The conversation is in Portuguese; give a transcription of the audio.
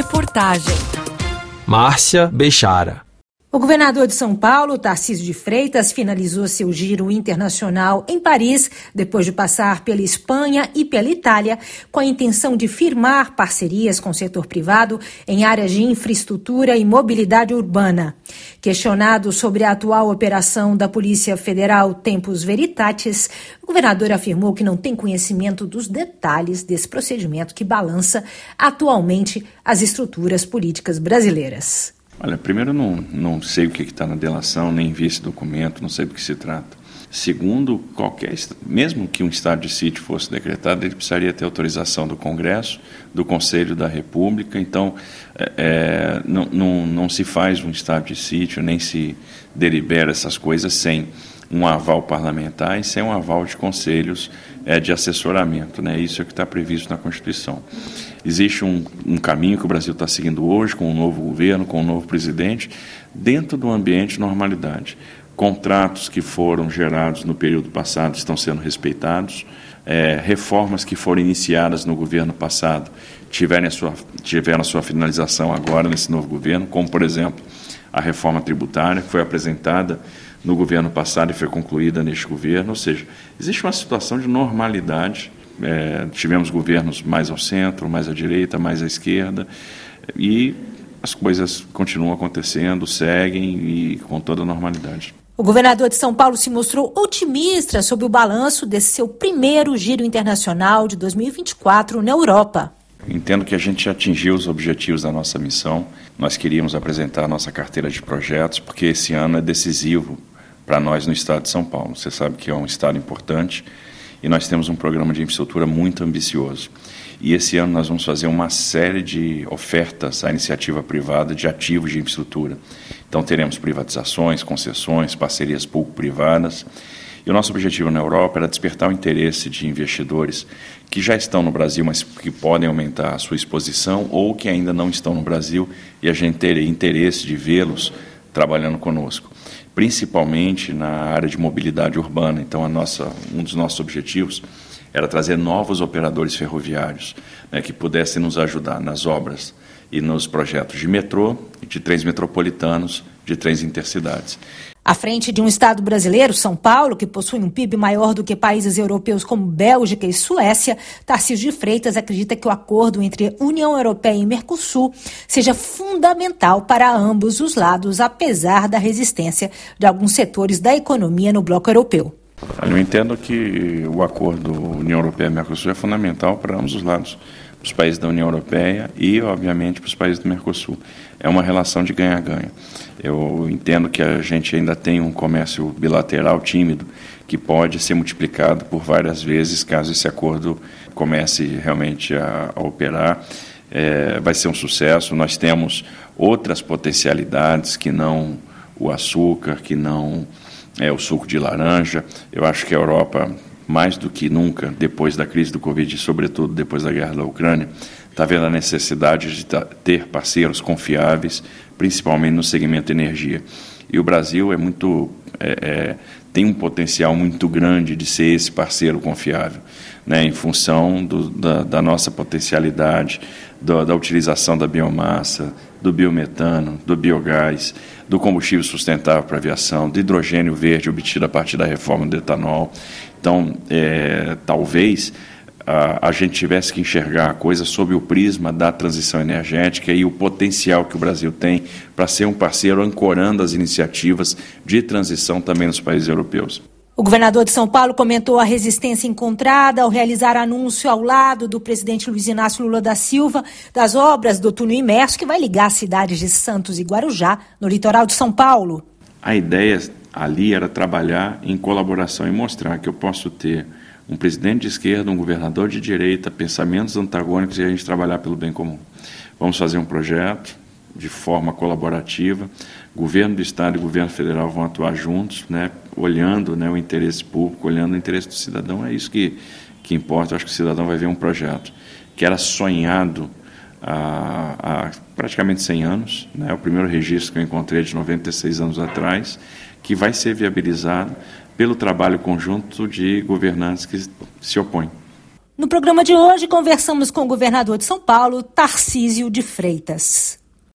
Reportagem. Márcia Bechara. O governador de São Paulo, Tarcísio de Freitas, finalizou seu giro internacional em Paris, depois de passar pela Espanha e pela Itália, com a intenção de firmar parcerias com o setor privado em áreas de infraestrutura e mobilidade urbana. Questionado sobre a atual operação da Polícia Federal Tempus Veritatis, o governador afirmou que não tem conhecimento dos detalhes desse procedimento que balança atualmente as estruturas políticas brasileiras. Olha, primeiro, não, não sei o que está na delação, nem vi esse documento, não sei do que se trata. Segundo, qualquer, mesmo que um estado de sítio fosse decretado, ele precisaria ter autorização do Congresso, do Conselho da República. Então, é, é não, não, não se faz um estado de sítio, nem se delibera essas coisas sem um aval parlamentar e sem um aval de conselhos é, de assessoramento. Né? Isso é o que está previsto na Constituição. Existe um, um caminho que o Brasil está seguindo hoje, com o um novo governo, com o um novo presidente, dentro do ambiente de normalidade. Contratos que foram gerados no período passado estão sendo respeitados, é, reformas que foram iniciadas no governo passado tiveram a, sua, tiveram a sua finalização agora nesse novo governo, como, por exemplo, a reforma tributária, que foi apresentada no governo passado e foi concluída neste governo. Ou seja, existe uma situação de normalidade. É, tivemos governos mais ao centro, mais à direita, mais à esquerda, e as coisas continuam acontecendo, seguem e com toda a normalidade. O governador de São Paulo se mostrou otimista sobre o balanço desse seu primeiro giro internacional de 2024 na Europa. Entendo que a gente atingiu os objetivos da nossa missão. Nós queríamos apresentar a nossa carteira de projetos, porque esse ano é decisivo para nós no estado de São Paulo. Você sabe que é um estado importante e nós temos um programa de infraestrutura muito ambicioso. E esse ano nós vamos fazer uma série de ofertas à iniciativa privada de ativos de infraestrutura. Então teremos privatizações, concessões, parcerias público-privadas. E o nosso objetivo na Europa era despertar o interesse de investidores que já estão no Brasil, mas que podem aumentar a sua exposição, ou que ainda não estão no Brasil e a gente teria interesse de vê-los trabalhando conosco principalmente na área de mobilidade urbana. Então, a nossa, um dos nossos objetivos era trazer novos operadores ferroviários né, que pudessem nos ajudar nas obras e nos projetos de metrô de trens metropolitanos, de trens intercidades. À frente de um Estado brasileiro, São Paulo, que possui um PIB maior do que países europeus como Bélgica e Suécia, Tarcísio de Freitas acredita que o acordo entre União Europeia e Mercosul seja fundamental para ambos os lados, apesar da resistência de alguns setores da economia no bloco europeu. Eu entendo que o acordo União Europeia-Mercosul é fundamental para ambos os lados para os países da União Europeia e, obviamente, para os países do Mercosul. É uma relação de ganha-ganha. Eu entendo que a gente ainda tem um comércio bilateral tímido que pode ser multiplicado por várias vezes caso esse acordo comece realmente a, a operar. É, vai ser um sucesso. Nós temos outras potencialidades que não o açúcar, que não é, o suco de laranja. Eu acho que a Europa mais do que nunca, depois da crise do Covid e, sobretudo, depois da guerra da Ucrânia, está vendo a necessidade de ter parceiros confiáveis, principalmente no segmento energia. E o Brasil é muito é, é, tem um potencial muito grande de ser esse parceiro confiável, né, em função do, da, da, nossa potencialidade, do, da utilização da biomassa, do biometano, do biogás, do combustível sustentável para aviação, do hidrogênio verde obtido a partir da reforma do etanol. Então, é, talvez a, a, gente tivesse que enxergar a coisa sob o prisma da transição energética e o potencial que o Brasil tem para ser um parceiro ancorando as iniciativas de transição também nos países europeus. O governador de São Paulo comentou a resistência encontrada ao realizar anúncio ao lado do presidente Luiz Inácio Lula da Silva das obras do túnel imerso que vai ligar as cidades de Santos e Guarujá, no litoral de São Paulo. A ideia ali era trabalhar em colaboração e mostrar que eu posso ter um presidente de esquerda, um governador de direita, pensamentos antagônicos e a gente trabalhar pelo bem comum. Vamos fazer um projeto de forma colaborativa governo do estado e governo federal vão atuar juntos, né, olhando né, o interesse público, olhando o interesse do cidadão. É isso que, que importa. Eu acho que o cidadão vai ver um projeto que era sonhado há, há praticamente 100 anos, né, o primeiro registro que eu encontrei de 96 anos atrás, que vai ser viabilizado pelo trabalho conjunto de governantes que se opõem. No programa de hoje, conversamos com o governador de São Paulo, Tarcísio de Freitas.